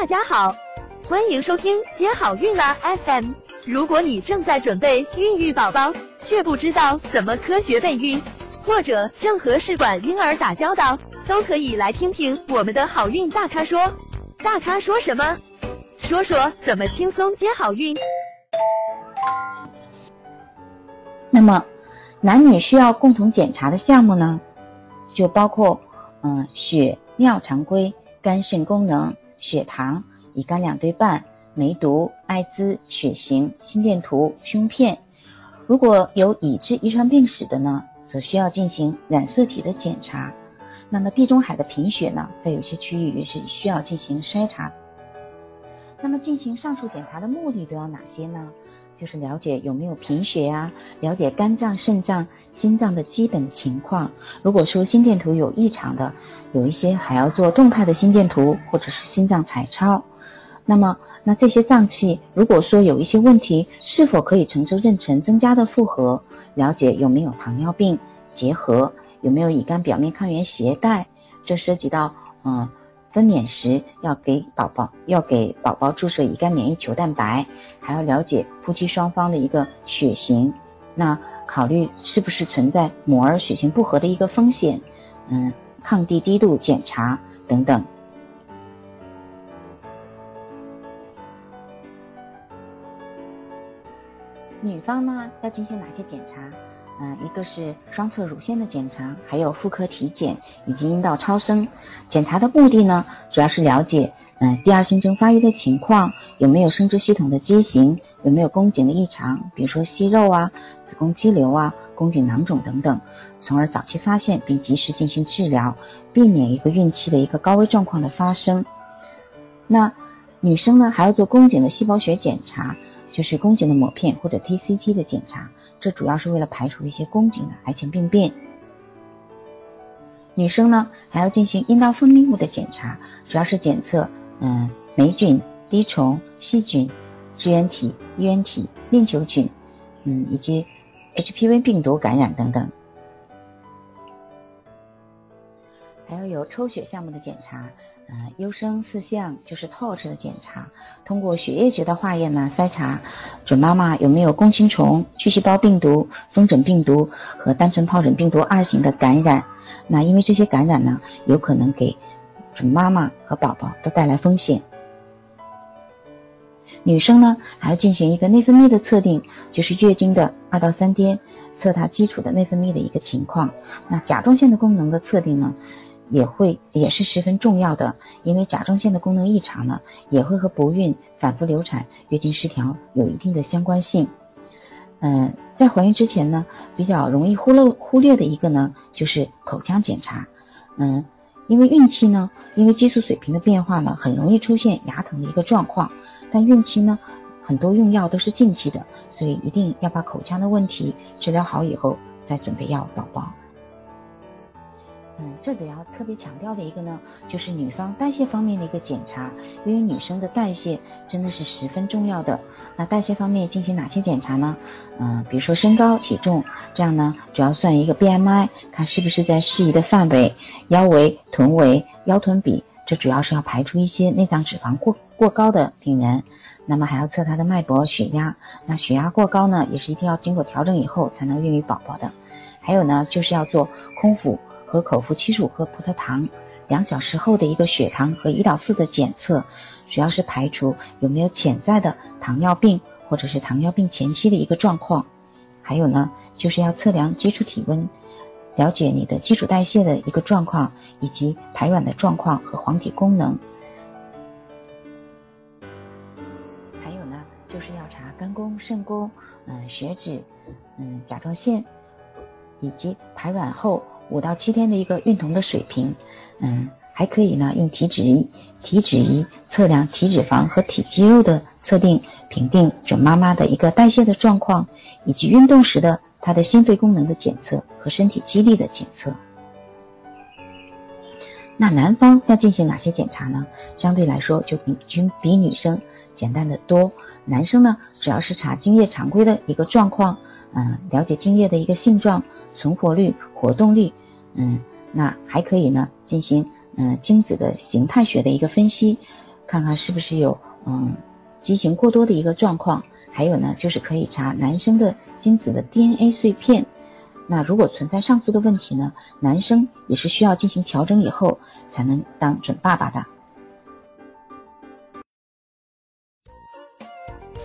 大家好，欢迎收听接好运啦 FM。如果你正在准备孕育宝宝，却不知道怎么科学备孕，或者正和试管婴儿打交道，都可以来听听我们的好运大咖说。大咖说什么？说说怎么轻松接好运。那么，男女需要共同检查的项目呢，就包括嗯血尿常规、肝肾功能、血糖、乙肝两对半、梅毒、艾滋、血型、心电图、胸片。如果有已知遗传病史的呢，则需要进行染色体的检查。那么地中海的贫血呢，在有些区域也是需要进行筛查。那么进行上述检查的目的都有哪些呢？就是了解有没有贫血呀，了解肝脏、肾脏、心脏的基本情况。如果说心电图有异常的，有一些还要做动态的心电图或者是心脏彩超。那么，那这些脏器如果说有一些问题，是否可以承受妊娠增加的负荷？了解有没有糖尿病结核，有没有乙肝表面抗原携带？这涉及到嗯。分娩时要给宝宝要给宝宝注射乙肝免疫球蛋白，还要了解夫妻双方的一个血型，那考虑是不是存在母儿血型不合的一个风险，嗯，抗低低度检查等等。女方呢要进行哪些检查？嗯，一个是双侧乳腺的检查，还有妇科体检以及阴道超声。检查的目的呢，主要是了解嗯第二性征发育的情况，有没有生殖系统的畸形，有没有宫颈的异常，比如说息肉啊、子宫肌瘤啊、宫颈囊肿等等，从而早期发现并及时进行治疗，避免一个孕期的一个高危状况的发生。那女生呢，还要做宫颈的细胞学检查。就是宫颈的抹片或者 TCT 的检查，这主要是为了排除一些宫颈的癌前病变。女生呢还要进行阴道分泌物的检查，主要是检测嗯霉菌、滴虫、细菌、支原体、衣原体、链球菌，嗯以及 HPV 病毒感染等等。还要有抽血项目的检查，呃，优生四项就是 TOS 的检查，通过血液级的化验呢，筛查准妈妈有没有弓形虫、巨细胞病毒、风疹病毒和单纯疱疹病毒二型的感染。那因为这些感染呢，有可能给准妈妈和宝宝都带来风险。女生呢，还要进行一个内分泌的测定，就是月经的二到三天，测她基础的内分泌的一个情况。那甲状腺的功能的测定呢？也会也是十分重要的，因为甲状腺的功能异常呢，也会和不孕、反复流产、月经失调有一定的相关性。嗯，在怀孕之前呢，比较容易忽略忽略的一个呢，就是口腔检查。嗯，因为孕期呢，因为激素水平的变化呢，很容易出现牙疼的一个状况。但孕期呢，很多用药都是近期的，所以一定要把口腔的问题治疗好以后，再准备要宝宝。嗯，这里要特别强调的一个呢，就是女方代谢方面的一个检查，因为女生的代谢真的是十分重要的。那代谢方面进行哪些检查呢？嗯，比如说身高、体重，这样呢，主要算一个 BMI，看是不是在适宜的范围，腰围、臀围、腰臀比，这主要是要排除一些内脏脂肪过过高的病人。那么还要测她的脉搏、血压，那血压过高呢，也是一定要经过调整以后才能孕育宝宝的。还有呢，就是要做空腹。和口服七十五克葡萄糖，两小时后的一个血糖和胰岛素的检测，主要是排除有没有潜在的糖尿病或者是糖尿病前期的一个状况。还有呢，就是要测量基础体温，了解你的基础代谢的一个状况，以及排卵的状况和黄体功能。还有呢，就是要查肝功、肾功，嗯，血脂，嗯，甲状腺，以及排卵后。五到七天的一个孕酮的水平，嗯，还可以呢，用体脂仪、体脂仪测量体脂肪和体肌肉的测定，评定准妈妈的一个代谢的状况，以及运动时的她的心肺功能的检测和身体肌力的检测。那男方要进行哪些检查呢？相对来说就比均比女生简单的多。男生呢，主要是查精液常规的一个状况，嗯，了解精液的一个性状、存活率、活动率。嗯，那还可以呢，进行嗯精子的形态学的一个分析，看看是不是有嗯畸形过多的一个状况。还有呢，就是可以查男生的精子的 DNA 碎片。那如果存在上述的问题呢，男生也是需要进行调整以后才能当准爸爸的。